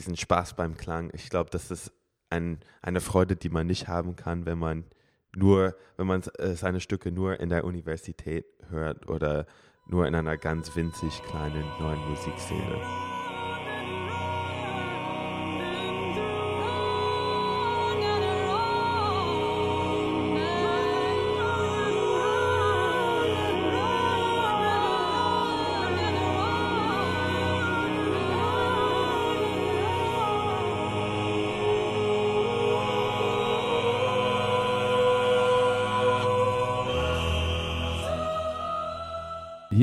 diesen Spaß beim Klang. Ich glaube, das ist ein, eine Freude, die man nicht haben kann, wenn man nur, wenn man äh, seine Stücke nur in der Universität hört oder nur in einer ganz winzig kleinen neuen Musikszene.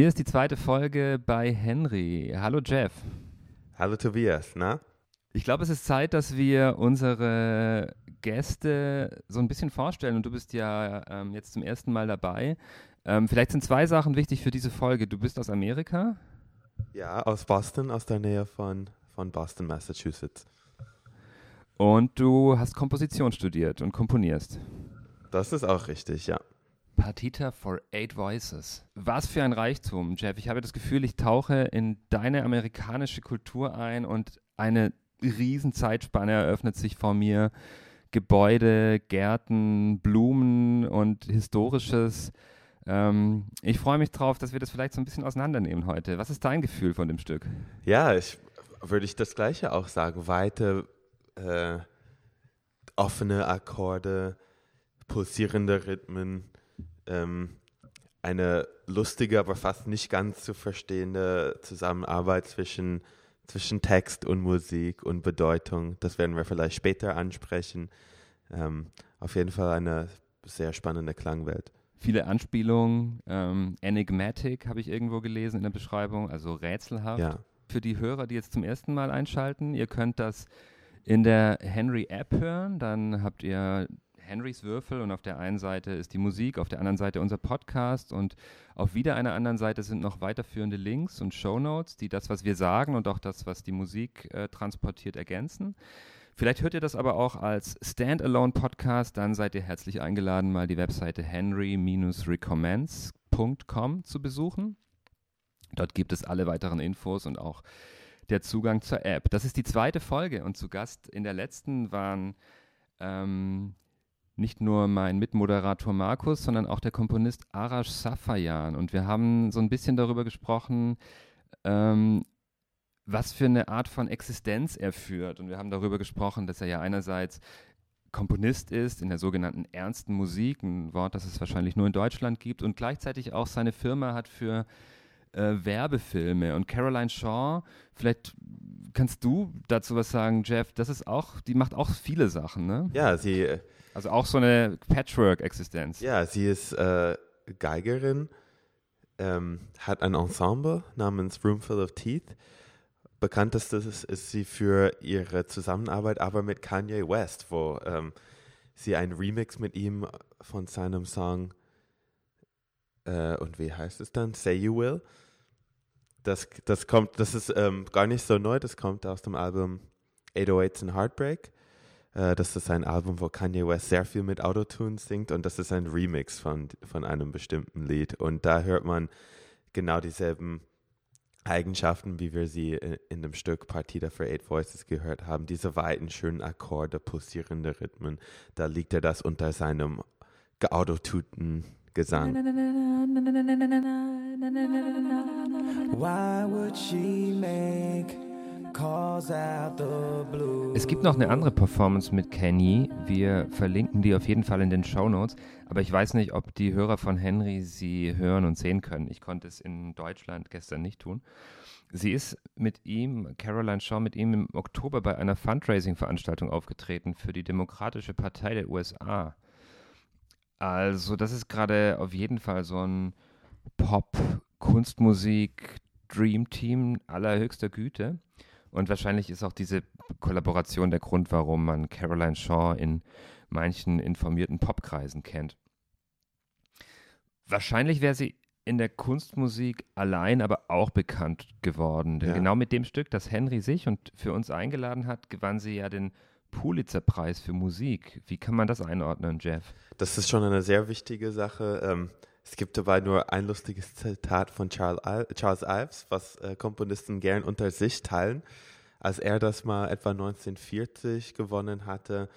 Hier ist die zweite Folge bei Henry. Hallo Jeff. Hallo Tobias, na? Ich glaube, es ist Zeit, dass wir unsere Gäste so ein bisschen vorstellen. Und du bist ja ähm, jetzt zum ersten Mal dabei. Ähm, vielleicht sind zwei Sachen wichtig für diese Folge. Du bist aus Amerika. Ja, aus Boston, aus der Nähe von, von Boston, Massachusetts. Und du hast Komposition studiert und komponierst. Das ist auch richtig, ja. Partita for Eight Voices. Was für ein Reichtum, Jeff. Ich habe das Gefühl, ich tauche in deine amerikanische Kultur ein und eine riesen Zeitspanne eröffnet sich vor mir. Gebäude, Gärten, Blumen und Historisches. Ähm, ich freue mich drauf, dass wir das vielleicht so ein bisschen auseinandernehmen heute. Was ist dein Gefühl von dem Stück? Ja, ich würde ich das Gleiche auch sagen. Weite, äh, offene Akkorde, pulsierende Rhythmen, ähm, eine lustige, aber fast nicht ganz zu verstehende Zusammenarbeit zwischen, zwischen Text und Musik und Bedeutung. Das werden wir vielleicht später ansprechen. Ähm, auf jeden Fall eine sehr spannende Klangwelt. Viele Anspielungen, ähm, enigmatic habe ich irgendwo gelesen in der Beschreibung, also rätselhaft. Ja. Für die Hörer, die jetzt zum ersten Mal einschalten, ihr könnt das in der Henry App hören, dann habt ihr Henrys Würfel und auf der einen Seite ist die Musik, auf der anderen Seite unser Podcast und auf wieder einer anderen Seite sind noch weiterführende Links und Show Notes, die das, was wir sagen und auch das, was die Musik äh, transportiert, ergänzen. Vielleicht hört ihr das aber auch als Standalone-Podcast, dann seid ihr herzlich eingeladen, mal die Webseite henry-recommends.com zu besuchen. Dort gibt es alle weiteren Infos und auch der Zugang zur App. Das ist die zweite Folge und zu Gast in der letzten waren ähm, nicht nur mein Mitmoderator Markus, sondern auch der Komponist Arash Safayan. Und wir haben so ein bisschen darüber gesprochen, ähm, was für eine Art von Existenz er führt. Und wir haben darüber gesprochen, dass er ja einerseits Komponist ist in der sogenannten ernsten Musik, ein Wort, das es wahrscheinlich nur in Deutschland gibt, und gleichzeitig auch seine Firma hat für äh, Werbefilme. Und Caroline Shaw, vielleicht kannst du dazu was sagen, Jeff, das ist auch, die macht auch viele Sachen, ne? Ja, sie äh, also auch so eine Patchwork-Existenz. Ja, sie ist äh, Geigerin, ähm, hat ein Ensemble namens Roomful of Teeth. Bekanntestes ist sie für ihre Zusammenarbeit aber mit Kanye West, wo ähm, sie einen Remix mit ihm von seinem Song äh, und wie heißt es dann? Say You Will. Das, das kommt, das ist ähm, gar nicht so neu, das kommt aus dem Album 808s and Heartbreak. Äh, das ist ein Album, wo Kanye West sehr viel mit Autotune singt und das ist ein Remix von, von einem bestimmten Lied. Und da hört man genau dieselben Eigenschaften, wie wir sie in, in dem Stück Partita for Eight Voices gehört haben. Diese weiten, schönen Akkorde, pulsierende Rhythmen. Da liegt er das unter seinem geautotunten Gesang. Why would she make es gibt noch eine andere Performance mit Kenny. Wir verlinken die auf jeden Fall in den Show Notes. Aber ich weiß nicht, ob die Hörer von Henry sie hören und sehen können. Ich konnte es in Deutschland gestern nicht tun. Sie ist mit ihm, Caroline Shaw, mit ihm im Oktober bei einer Fundraising-Veranstaltung aufgetreten für die Demokratische Partei der USA. Also, das ist gerade auf jeden Fall so ein Pop-Kunstmusik-Dream-Team allerhöchster Güte. Und wahrscheinlich ist auch diese Kollaboration der Grund, warum man Caroline Shaw in manchen informierten Popkreisen kennt. Wahrscheinlich wäre sie in der Kunstmusik allein aber auch bekannt geworden. Denn ja. genau mit dem Stück, das Henry sich und für uns eingeladen hat, gewann sie ja den Pulitzer-Preis für Musik. Wie kann man das einordnen, Jeff? Das ist schon eine sehr wichtige Sache. Ähm, es gibt dabei nur ein lustiges Zitat von Charles, Ives, was äh, Komponisten gern unter sich teilen. als er das mal etwa 1940 gewonnen hatte,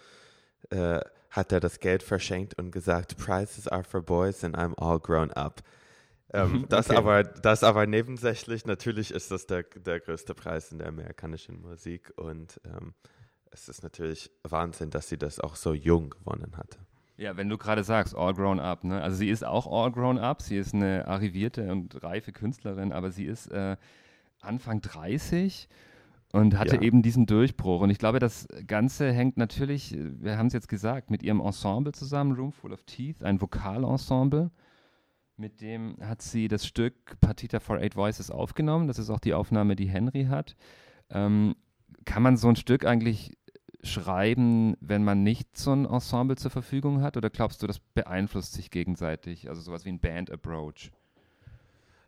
äh, hat er das Geld verschenkt und gesagt, Prizes are for boys and I'm all grown up. Ähm, mhm, das, aber, das aber nebensächlich, natürlich ist das der, der größte Preis in der amerikanischen Musik und ähm, es ist natürlich Wahnsinn, dass sie das auch so jung gewonnen hatte. Ja, wenn du gerade sagst, all grown up, ne? Also sie ist auch all grown up, sie ist eine arrivierte und reife Künstlerin, aber sie ist äh, Anfang 30 und hatte ja. eben diesen Durchbruch. Und ich glaube, das Ganze hängt natürlich, wir haben es jetzt gesagt, mit ihrem Ensemble zusammen, Room Full of Teeth, ein Vokalensemble. Mit dem hat sie das Stück Partita for Eight Voices aufgenommen. Das ist auch die Aufnahme, die Henry hat. Ähm, kann man so ein Stück eigentlich schreiben, wenn man nicht so ein Ensemble zur Verfügung hat? Oder glaubst du, das beeinflusst sich gegenseitig? Also sowas wie ein Band-Approach?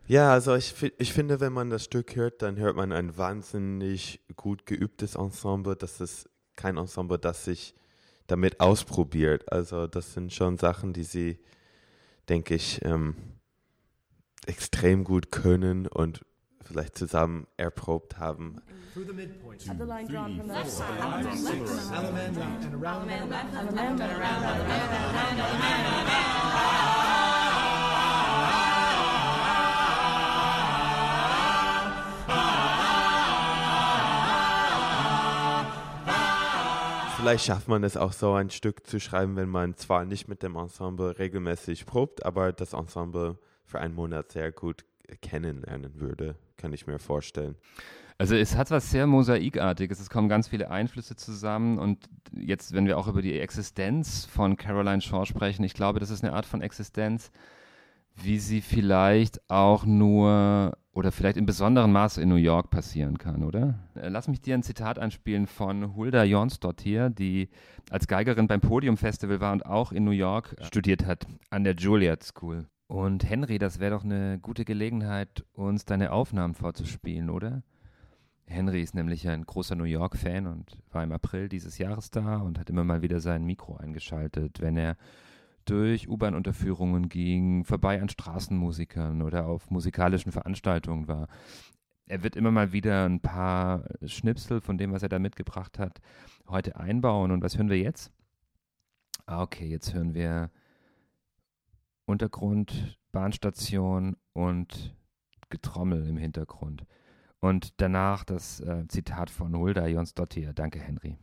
Ja, also ich, ich finde, wenn man das Stück hört, dann hört man ein wahnsinnig gut geübtes Ensemble. Das ist kein Ensemble, das sich damit ausprobiert. Also das sind schon Sachen, die sie denke ich, ähm, extrem gut können und vielleicht zusammen erprobt haben. Vielleicht schafft man es auch so, ein Stück zu schreiben, wenn man zwar nicht mit dem Ensemble regelmäßig probt, aber das Ensemble für einen Monat sehr gut kennenlernen würde, kann ich mir vorstellen. Also es hat was sehr Mosaikartiges, es kommen ganz viele Einflüsse zusammen und jetzt, wenn wir auch über die Existenz von Caroline Shaw sprechen, ich glaube, das ist eine Art von Existenz, wie sie vielleicht auch nur oder vielleicht in besonderem Maße in New York passieren kann, oder? Äh, lass mich dir ein Zitat einspielen von Hulda Jonsdottir, die als Geigerin beim Podium Festival war und auch in New York studiert hat, an der Juilliard School. Und Henry, das wäre doch eine gute Gelegenheit, uns deine Aufnahmen vorzuspielen, oder? Henry ist nämlich ein großer New York-Fan und war im April dieses Jahres da und hat immer mal wieder sein Mikro eingeschaltet, wenn er durch U-Bahn-Unterführungen ging, vorbei an Straßenmusikern oder auf musikalischen Veranstaltungen war. Er wird immer mal wieder ein paar Schnipsel von dem, was er da mitgebracht hat, heute einbauen. Und was hören wir jetzt? Ah, okay, jetzt hören wir Untergrund, Bahnstation und Getrommel im Hintergrund. Und danach das äh, Zitat von Hulda Jonsdottir. Danke, Henry.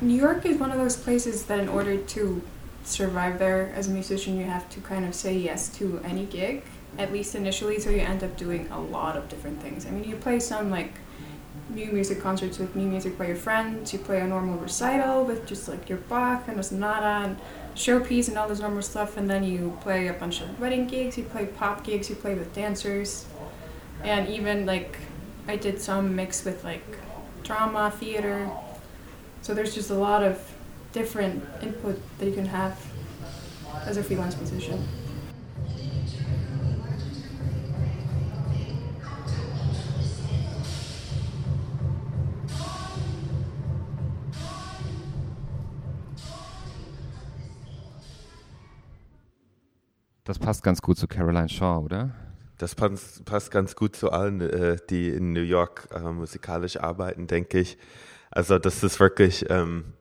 New York is one of those places that, in order to survive there as a musician, you have to kind of say yes to any gig, at least initially, so you end up doing a lot of different things. I mean, you play some like new music concerts with new music by your friends, you play a normal recital with just like your Bach and a sonata and showpiece and all this normal stuff, and then you play a bunch of wedding gigs, you play pop gigs, you play with dancers, and even like I did some mix with like drama, theater, so there's just a lot of different input that you can have as a freelance musician. Das passt ganz gut zu Caroline Shaw, oder? Das passt, passt ganz gut zu allen, äh, die in New York äh, musikalisch arbeiten, denke ich. Also das ist wirklich, ähm,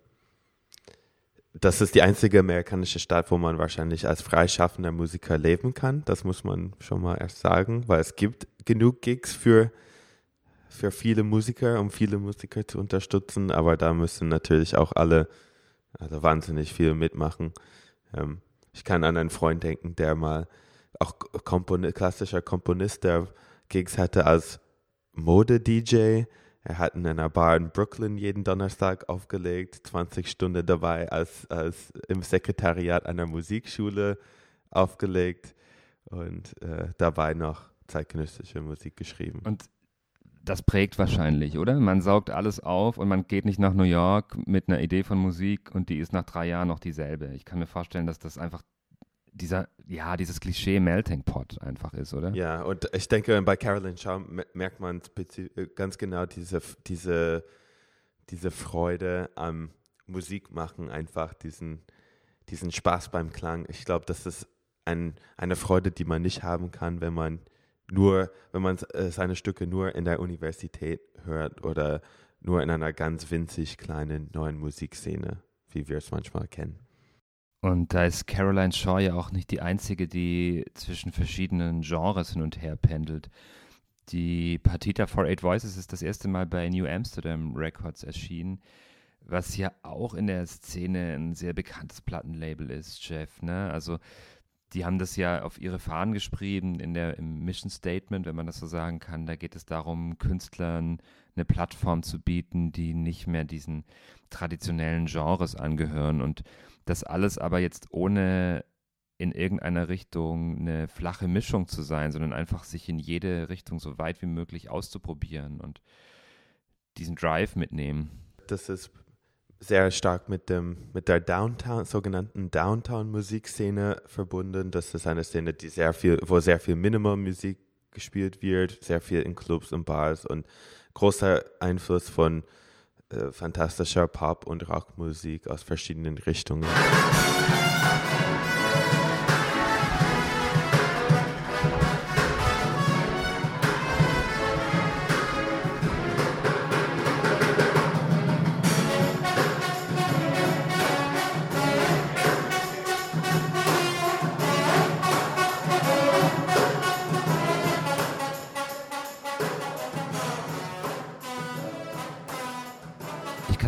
das ist die einzige amerikanische Stadt, wo man wahrscheinlich als freischaffender Musiker leben kann. Das muss man schon mal erst sagen, weil es gibt genug Gigs für, für viele Musiker, um viele Musiker zu unterstützen, aber da müssen natürlich auch alle also wahnsinnig viel mitmachen. Ähm, ich kann an einen Freund denken, der mal auch Kompon klassischer Komponist, der Gigs hatte als Mode-DJ er hat in einer Bar in Brooklyn jeden Donnerstag aufgelegt, 20 Stunden dabei als, als im Sekretariat einer Musikschule aufgelegt und äh, dabei noch zeitgenössische Musik geschrieben. Und das prägt wahrscheinlich, oder? Man saugt alles auf und man geht nicht nach New York mit einer Idee von Musik und die ist nach drei Jahren noch dieselbe. Ich kann mir vorstellen, dass das einfach dieser, ja, dieses Klischee Melting Pot einfach ist, oder? Ja, und ich denke, bei Caroline Shaw merkt man ganz genau diese, diese, diese Freude am Musikmachen, einfach diesen, diesen Spaß beim Klang. Ich glaube, das ist ein, eine Freude, die man nicht haben kann, wenn man nur, wenn man äh, seine Stücke nur in der Universität hört oder nur in einer ganz winzig kleinen neuen Musikszene, wie wir es manchmal kennen. Und da ist Caroline Shaw ja auch nicht die einzige, die zwischen verschiedenen Genres hin und her pendelt. Die Partita for Eight Voices ist das erste Mal bei New Amsterdam Records erschienen, was ja auch in der Szene ein sehr bekanntes Plattenlabel ist, Jeff. Ne? Also die haben das ja auf ihre Fahnen geschrieben in der, im Mission Statement, wenn man das so sagen kann. Da geht es darum, Künstlern eine Plattform zu bieten, die nicht mehr diesen traditionellen Genres angehören. Und das alles aber jetzt ohne in irgendeiner Richtung eine flache Mischung zu sein, sondern einfach sich in jede Richtung so weit wie möglich auszuprobieren und diesen Drive mitnehmen. Das ist sehr stark mit dem mit der Downtown sogenannten Downtown Musikszene verbunden. Das ist eine Szene, die sehr viel, wo sehr viel Minimum Musik gespielt wird, sehr viel in Clubs und Bars und großer Einfluss von äh, fantastischer Pop- und Rockmusik aus verschiedenen Richtungen.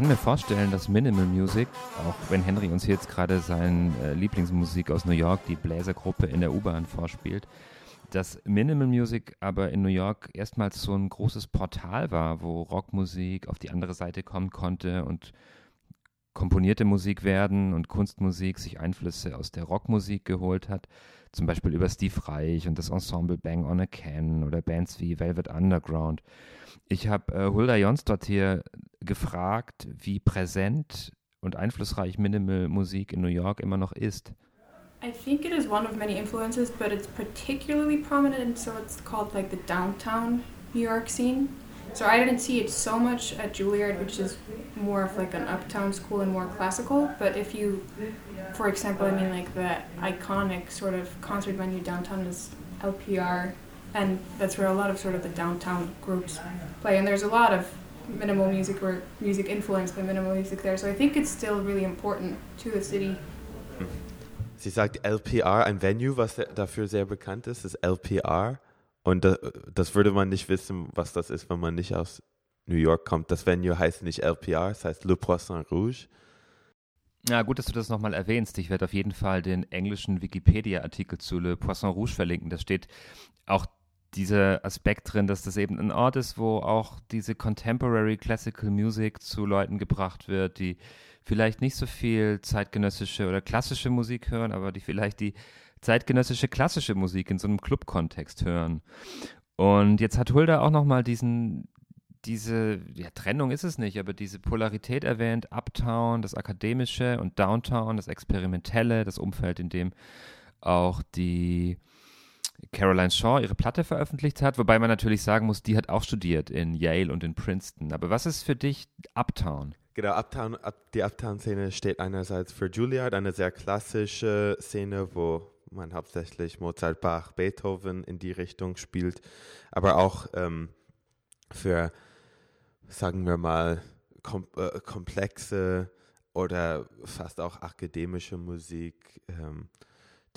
Kann mir vorstellen, dass Minimal Music, auch wenn Henry uns jetzt gerade seine äh, Lieblingsmusik aus New York, die Bläsergruppe in der U-Bahn vorspielt, dass Minimal Music aber in New York erstmals so ein großes Portal war, wo Rockmusik auf die andere Seite kommen konnte und komponierte Musik werden und Kunstmusik sich Einflüsse aus der Rockmusik geholt hat, zum Beispiel über Steve Reich und das Ensemble Bang on a Can oder Bands wie Velvet Underground. Ich habe äh, Hulda Jons dort hier gefragt, wie präsent und einflussreich Minimal Musik in New York immer noch ist. I think it is one of many influences, but it's particularly prominent, so it's called like the downtown New York scene. So I didn't see it so much at Juilliard, which is more of like an uptown school and more classical. But if you, for example, I mean like the iconic sort of concert venue downtown is LPR, and that's where a lot of sort of the downtown groups play. And there's a lot of minimal music or music influenced by minimal music there. So I think it's still really important to the city. Hm. Sie sagt LPR, ein Venue, was dafür sehr bekannt ist, ist LPR. Und das würde man nicht wissen, was das ist, wenn man nicht aus New York kommt. Das Venue heißt nicht LPR, es heißt Le Poisson Rouge. Ja, gut, dass du das nochmal erwähnst. Ich werde auf jeden Fall den englischen Wikipedia-Artikel zu Le Poisson Rouge verlinken. Da steht auch dieser Aspekt drin, dass das eben ein Ort ist, wo auch diese Contemporary Classical Music zu Leuten gebracht wird, die vielleicht nicht so viel zeitgenössische oder klassische Musik hören, aber die vielleicht die zeitgenössische klassische Musik in so einem Club-Kontext hören. Und jetzt hat Hulda auch nochmal diesen, diese, ja, Trennung ist es nicht, aber diese Polarität erwähnt, Uptown, das Akademische und Downtown, das Experimentelle, das Umfeld, in dem auch die Caroline Shaw ihre Platte veröffentlicht hat, wobei man natürlich sagen muss, die hat auch studiert in Yale und in Princeton. Aber was ist für dich Uptown? Genau, Uptown, die Uptown-Szene steht einerseits für Juilliard, eine sehr klassische Szene, wo man hauptsächlich Mozart, Bach, Beethoven in die Richtung spielt, aber auch ähm, für, sagen wir mal, kom äh, komplexe oder fast auch akademische Musik. Ähm,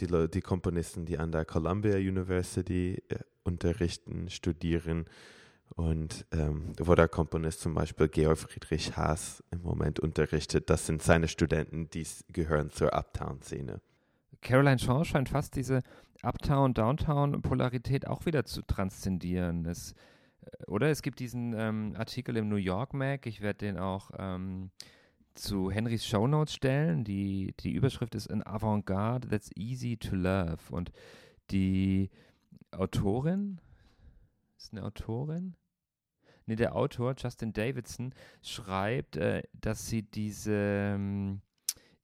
die, die Komponisten, die an der Columbia University äh, unterrichten, studieren und ähm, wo der Komponist zum Beispiel Georg Friedrich Haas im Moment unterrichtet, das sind seine Studenten, die gehören zur Uptown-Szene. Caroline Shaw scheint fast diese Uptown-Downtown-Polarität auch wieder zu transzendieren. Es, äh, oder es gibt diesen ähm, Artikel im New York Mag, ich werde den auch ähm, zu Henrys Shownotes stellen. Die, die Überschrift ist An Avantgarde That's Easy to Love. Und die Autorin, ist eine Autorin? nee, der Autor, Justin Davidson, schreibt, äh, dass sie diese ähm,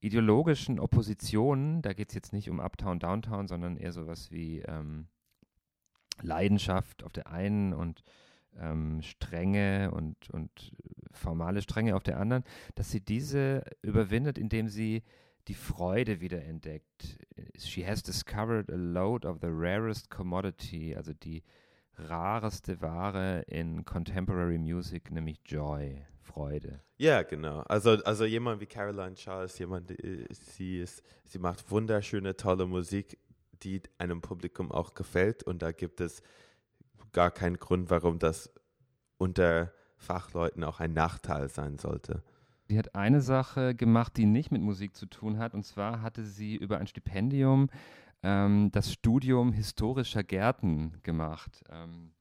ideologischen Oppositionen, da geht es jetzt nicht um Uptown, Downtown, sondern eher sowas wie ähm, Leidenschaft auf der einen und ähm, Strenge und, und formale Strenge auf der anderen, dass sie diese überwindet, indem sie die Freude wiederentdeckt. She has discovered a load of the rarest commodity, also die rareste Ware in Contemporary Music, nämlich Joy, Freude. Ja, genau. Also, also jemand wie Caroline ist jemand, sie, ist, sie macht wunderschöne, tolle Musik, die einem Publikum auch gefällt und da gibt es gar keinen Grund, warum das unter Fachleuten auch ein Nachteil sein sollte. Sie hat eine Sache gemacht, die nicht mit Musik zu tun hat, und zwar hatte sie über ein Stipendium ähm, das Studium historischer Gärten gemacht. Ähm,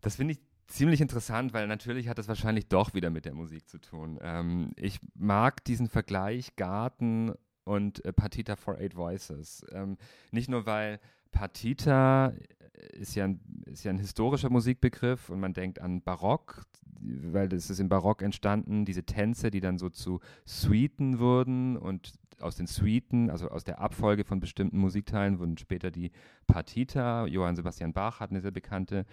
das finde ich ziemlich interessant, weil natürlich hat das wahrscheinlich doch wieder mit der Musik zu tun. Ähm, ich mag diesen Vergleich Garten und äh, Partita for Eight Voices. Ähm, nicht nur, weil Partita ist ja, ein, ist ja ein historischer Musikbegriff und man denkt an Barock, weil das ist im Barock entstanden, diese Tänze, die dann so zu Suiten wurden und aus den Suiten, also aus der Abfolge von bestimmten Musikteilen, wurden später die Partita. Johann Sebastian Bach hat eine sehr bekannte,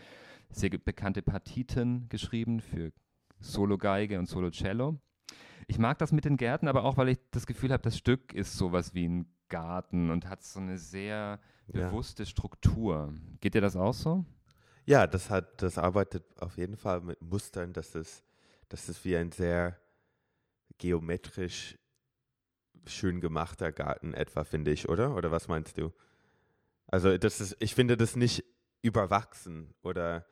sehr bekannte Partiten geschrieben für Solo-Geige und Solo-Cello. Ich mag das mit den Gärten, aber auch, weil ich das Gefühl habe, das Stück ist sowas wie ein Garten und hat so eine sehr bewusste ja. Struktur. Geht dir das auch so? Ja, das hat, das arbeitet auf jeden Fall mit Mustern, dass es, dass es wie ein sehr geometrisch schön gemachter Garten etwa, finde ich, oder? Oder was meinst du? Also das ist, ich finde das nicht überwachsen oder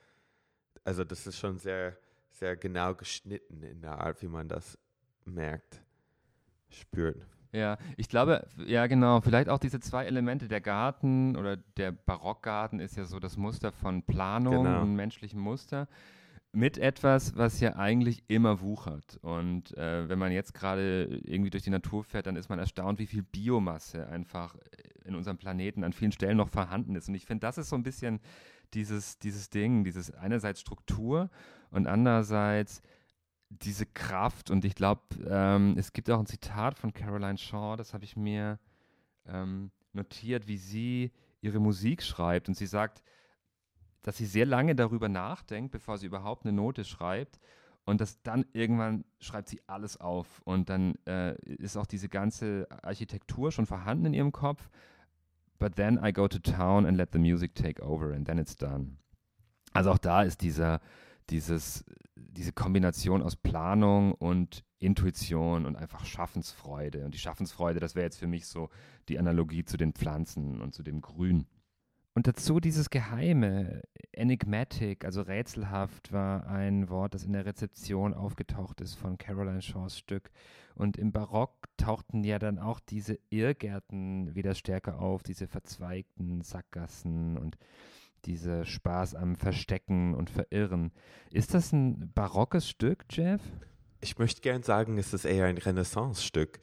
also das ist schon sehr, sehr genau geschnitten in der Art, wie man das merkt, spürt. Ja, ich glaube, ja genau, vielleicht auch diese zwei Elemente, der Garten oder der Barockgarten ist ja so das Muster von Planung genau. und menschlichem Muster mit etwas, was ja eigentlich immer wuchert. Und äh, wenn man jetzt gerade irgendwie durch die Natur fährt, dann ist man erstaunt, wie viel Biomasse einfach in unserem Planeten an vielen Stellen noch vorhanden ist. Und ich finde, das ist so ein bisschen dieses, dieses Ding, dieses einerseits Struktur und andererseits diese Kraft. Und ich glaube, ähm, es gibt auch ein Zitat von Caroline Shaw, das habe ich mir ähm, notiert, wie sie ihre Musik schreibt. Und sie sagt, dass sie sehr lange darüber nachdenkt, bevor sie überhaupt eine Note schreibt. Und dass dann irgendwann schreibt sie alles auf. Und dann äh, ist auch diese ganze Architektur schon vorhanden in ihrem Kopf. But then I go to town and let the music take over and then it's done. Also auch da ist dieser, dieses, diese Kombination aus Planung und Intuition und einfach Schaffensfreude. Und die Schaffensfreude, das wäre jetzt für mich so die Analogie zu den Pflanzen und zu dem Grün. Und dazu dieses Geheime, enigmatic, also rätselhaft, war ein Wort, das in der Rezeption aufgetaucht ist von Caroline Shaws Stück. Und im Barock tauchten ja dann auch diese Irrgärten wieder stärker auf, diese verzweigten Sackgassen und dieser Spaß am Verstecken und Verirren. Ist das ein barockes Stück, Jeff? Ich möchte gern sagen, es ist eher ein Renaissance-Stück.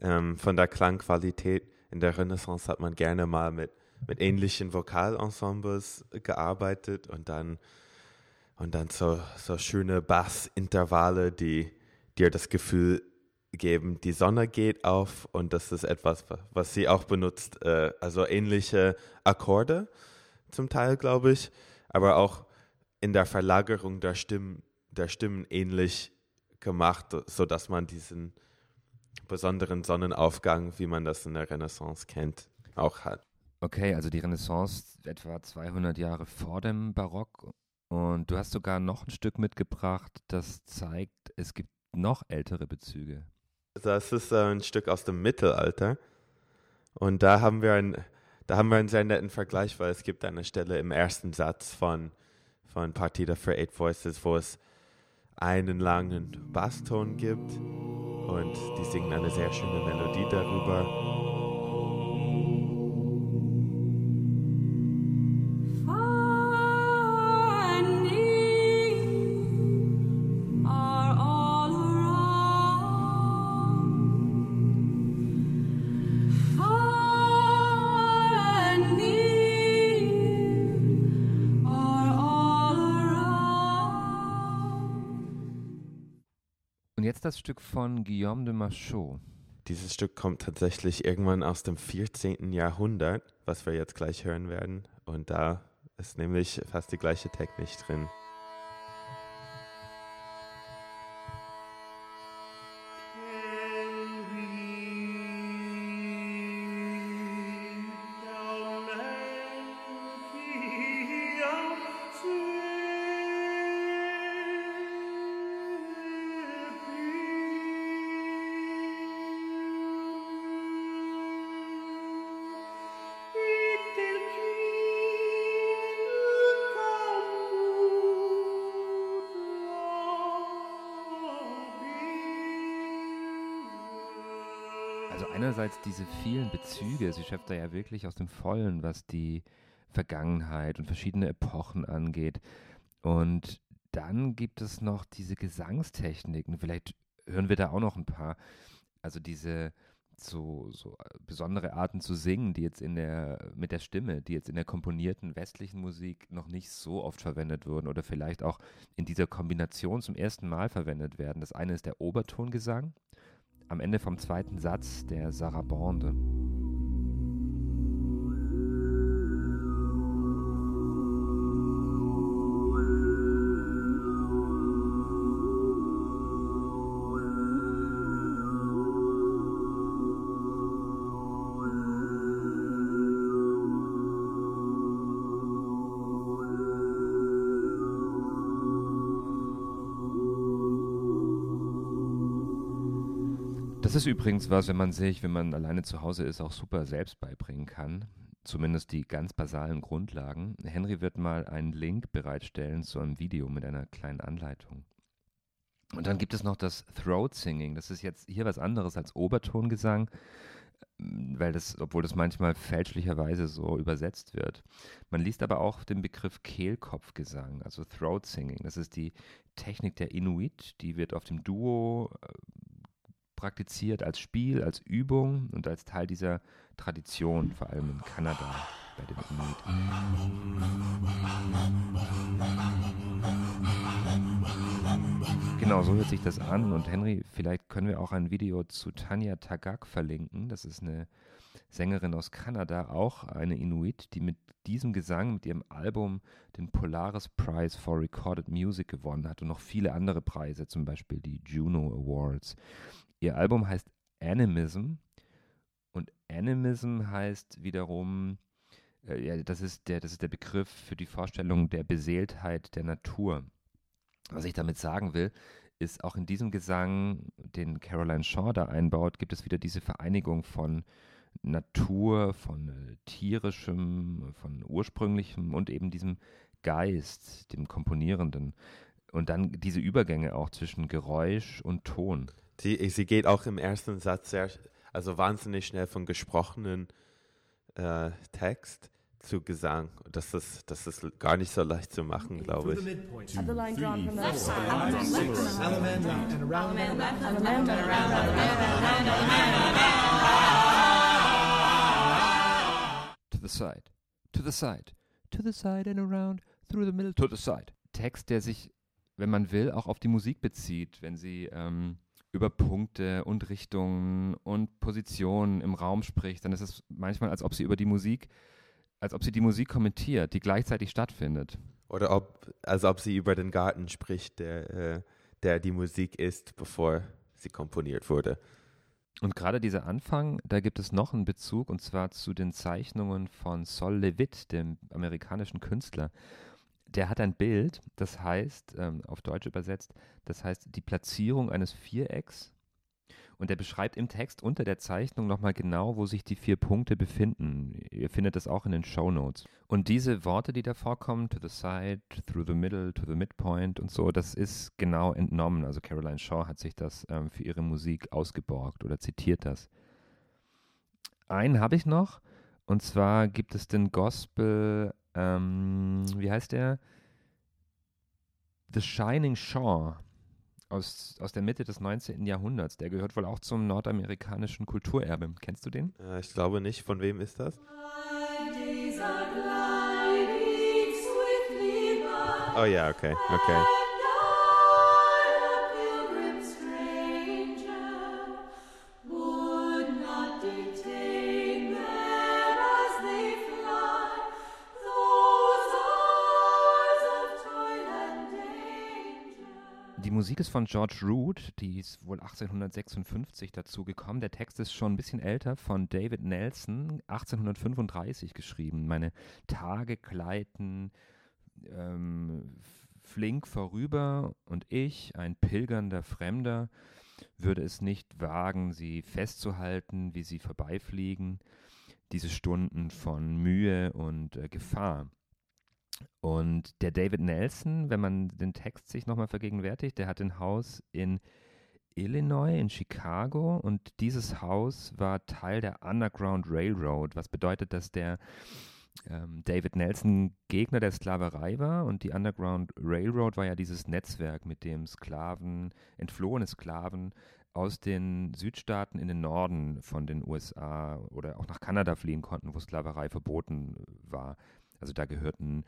Ähm, von der Klangqualität in der Renaissance hat man gerne mal mit, mit ähnlichen Vokalensembles gearbeitet und dann, und dann so, so schöne Bassintervalle, die dir das Gefühl geben, die Sonne geht auf und das ist etwas, was sie auch benutzt. Äh, also ähnliche Akkorde zum Teil, glaube ich, aber auch in der Verlagerung der Stimmen, der Stimmen ähnlich gemacht, sodass man diesen besonderen Sonnenaufgang, wie man das in der Renaissance kennt, auch hat. Okay, also die Renaissance etwa 200 Jahre vor dem Barock. Und du hast sogar noch ein Stück mitgebracht, das zeigt, es gibt noch ältere Bezüge. Das ist äh, ein Stück aus dem Mittelalter. Und da haben wir ein da haben wir einen sehr netten Vergleich, weil es gibt eine Stelle im ersten Satz von, von Partita for Eight Voices, wo es einen langen Basston gibt und die singen eine sehr schöne Melodie darüber. Jetzt das Stück von Guillaume de Machaut. Dieses Stück kommt tatsächlich irgendwann aus dem 14. Jahrhundert, was wir jetzt gleich hören werden. Und da ist nämlich fast die gleiche Technik drin. Also einerseits diese vielen Bezüge, sie schöpft da ja wirklich aus dem Vollen, was die Vergangenheit und verschiedene Epochen angeht. Und dann gibt es noch diese Gesangstechniken, vielleicht hören wir da auch noch ein paar. Also diese so, so besondere Arten zu singen, die jetzt in der, mit der Stimme, die jetzt in der komponierten westlichen Musik noch nicht so oft verwendet wurden oder vielleicht auch in dieser Kombination zum ersten Mal verwendet werden. Das eine ist der Obertongesang am Ende vom zweiten Satz der Sarabande. Das ist übrigens was, wenn man sich, wenn man alleine zu Hause ist, auch super selbst beibringen kann. Zumindest die ganz basalen Grundlagen. Henry wird mal einen Link bereitstellen zu einem Video mit einer kleinen Anleitung. Und dann gibt es noch das Throat Singing. Das ist jetzt hier was anderes als Obertongesang, weil das, obwohl das manchmal fälschlicherweise so übersetzt wird. Man liest aber auch den Begriff Kehlkopfgesang, also Throat Singing. Das ist die Technik der Inuit, die wird auf dem Duo praktiziert als Spiel, als Übung und als Teil dieser Tradition, vor allem in Kanada bei den Inuit. Genau, so hört sich das an. Und Henry, vielleicht können wir auch ein Video zu Tanya Tagak verlinken. Das ist eine Sängerin aus Kanada, auch eine Inuit, die mit diesem Gesang, mit ihrem Album den Polaris Prize for Recorded Music gewonnen hat und noch viele andere Preise, zum Beispiel die Juno Awards. Ihr Album heißt Animism und Animism heißt wiederum, äh, ja, das ist, der, das ist der Begriff für die Vorstellung der Beseeltheit der Natur. Was ich damit sagen will, ist auch in diesem Gesang, den Caroline Shaw da einbaut, gibt es wieder diese Vereinigung von Natur, von äh, tierischem, von ursprünglichem und eben diesem Geist, dem Komponierenden. Und dann diese Übergänge auch zwischen Geräusch und Ton. Sie, sie geht auch im ersten Satz sehr, also wahnsinnig schnell von gesprochenen äh, Text zu Gesang. Das ist, das ist gar nicht so leicht zu machen, glaube ich. To the side, to the side, to the side and around, through the middle, to the side. Text, der sich, wenn man will, auch auf die Musik bezieht, wenn sie ähm, über Punkte und Richtungen und Positionen im Raum spricht, dann ist es manchmal, als ob sie über die Musik, als ob sie die Musik kommentiert, die gleichzeitig stattfindet. Oder ob, als ob sie über den Garten spricht, der, äh, der die Musik ist, bevor sie komponiert wurde. Und gerade dieser Anfang, da gibt es noch einen Bezug, und zwar zu den Zeichnungen von Sol Levitt, dem amerikanischen Künstler. Der hat ein Bild, das heißt, ähm, auf Deutsch übersetzt, das heißt die Platzierung eines Vierecks. Und er beschreibt im Text unter der Zeichnung nochmal genau, wo sich die vier Punkte befinden. Ihr findet das auch in den Show Notes. Und diese Worte, die da vorkommen, to the side, through the middle, to the midpoint und so, das ist genau entnommen. Also Caroline Shaw hat sich das ähm, für ihre Musik ausgeborgt oder zitiert das. Einen habe ich noch. Und zwar gibt es den Gospel, ähm, wie heißt der? The Shining Shore aus, aus der Mitte des 19. Jahrhunderts. Der gehört wohl auch zum nordamerikanischen Kulturerbe. Kennst du den? Äh, ich glaube nicht. Von wem ist das? Oh ja, okay, okay. Musik ist von George Root, die ist wohl 1856 dazu gekommen. Der Text ist schon ein bisschen älter, von David Nelson, 1835 geschrieben. Meine Tage gleiten ähm, flink vorüber und ich, ein pilgernder Fremder, würde es nicht wagen, sie festzuhalten, wie sie vorbeifliegen, diese Stunden von Mühe und äh, Gefahr. Und der David Nelson, wenn man den Text sich nochmal vergegenwärtigt, der hat ein Haus in Illinois, in Chicago und dieses Haus war Teil der Underground Railroad, was bedeutet, dass der ähm, David Nelson Gegner der Sklaverei war und die Underground Railroad war ja dieses Netzwerk, mit dem Sklaven, entflohene Sklaven aus den Südstaaten in den Norden von den USA oder auch nach Kanada fliehen konnten, wo Sklaverei verboten war. Also da gehörten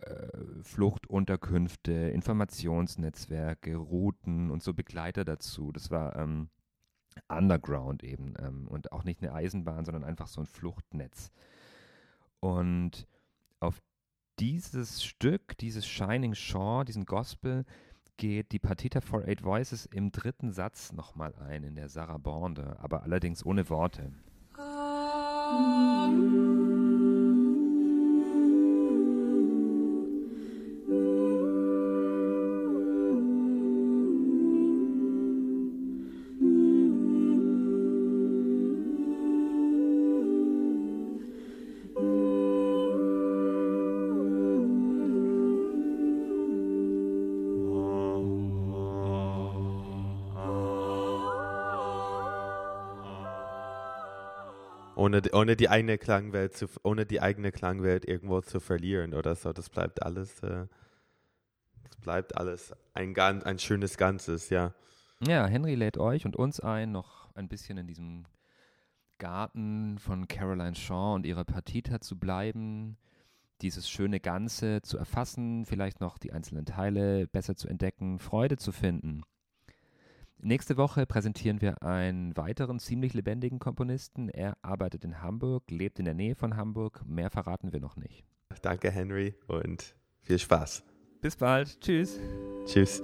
äh, Fluchtunterkünfte, Informationsnetzwerke, Routen und so Begleiter dazu. Das war ähm, Underground eben ähm, und auch nicht eine Eisenbahn, sondern einfach so ein Fluchtnetz. Und auf dieses Stück, dieses Shining Shaw, diesen Gospel, geht die Partita for Eight Voices im dritten Satz nochmal ein, in der Sarabande, aber allerdings ohne Worte. Ohne, ohne die eigene Klangwelt zu, ohne die eigene Klangwelt irgendwo zu verlieren oder so. Das bleibt alles, äh, das bleibt alles ein, ganz, ein schönes Ganzes, ja. Ja, Henry lädt euch und uns ein, noch ein bisschen in diesem Garten von Caroline Shaw und ihrer Partita zu bleiben, dieses schöne Ganze zu erfassen, vielleicht noch die einzelnen Teile besser zu entdecken, Freude zu finden. Nächste Woche präsentieren wir einen weiteren ziemlich lebendigen Komponisten. Er arbeitet in Hamburg, lebt in der Nähe von Hamburg. Mehr verraten wir noch nicht. Danke, Henry, und viel Spaß. Bis bald. Tschüss. Tschüss.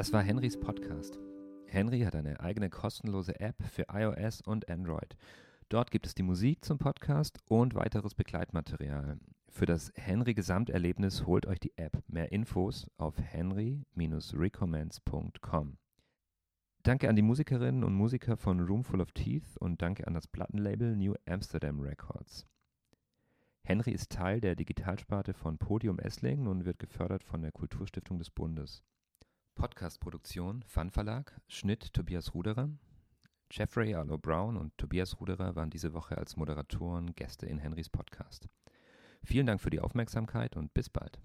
Das war Henrys Podcast. Henry hat eine eigene kostenlose App für iOS und Android. Dort gibt es die Musik zum Podcast und weiteres Begleitmaterial. Für das Henry Gesamterlebnis holt euch die App. Mehr Infos auf henry-recommends.com. Danke an die Musikerinnen und Musiker von Roomful of Teeth und danke an das Plattenlabel New Amsterdam Records. Henry ist Teil der Digitalsparte von Podium Esslingen und wird gefördert von der Kulturstiftung des Bundes. Podcast-Produktion Fun Verlag, Schnitt Tobias Ruderer. Jeffrey Arlo Brown und Tobias Ruderer waren diese Woche als Moderatoren Gäste in Henrys Podcast. Vielen Dank für die Aufmerksamkeit und bis bald.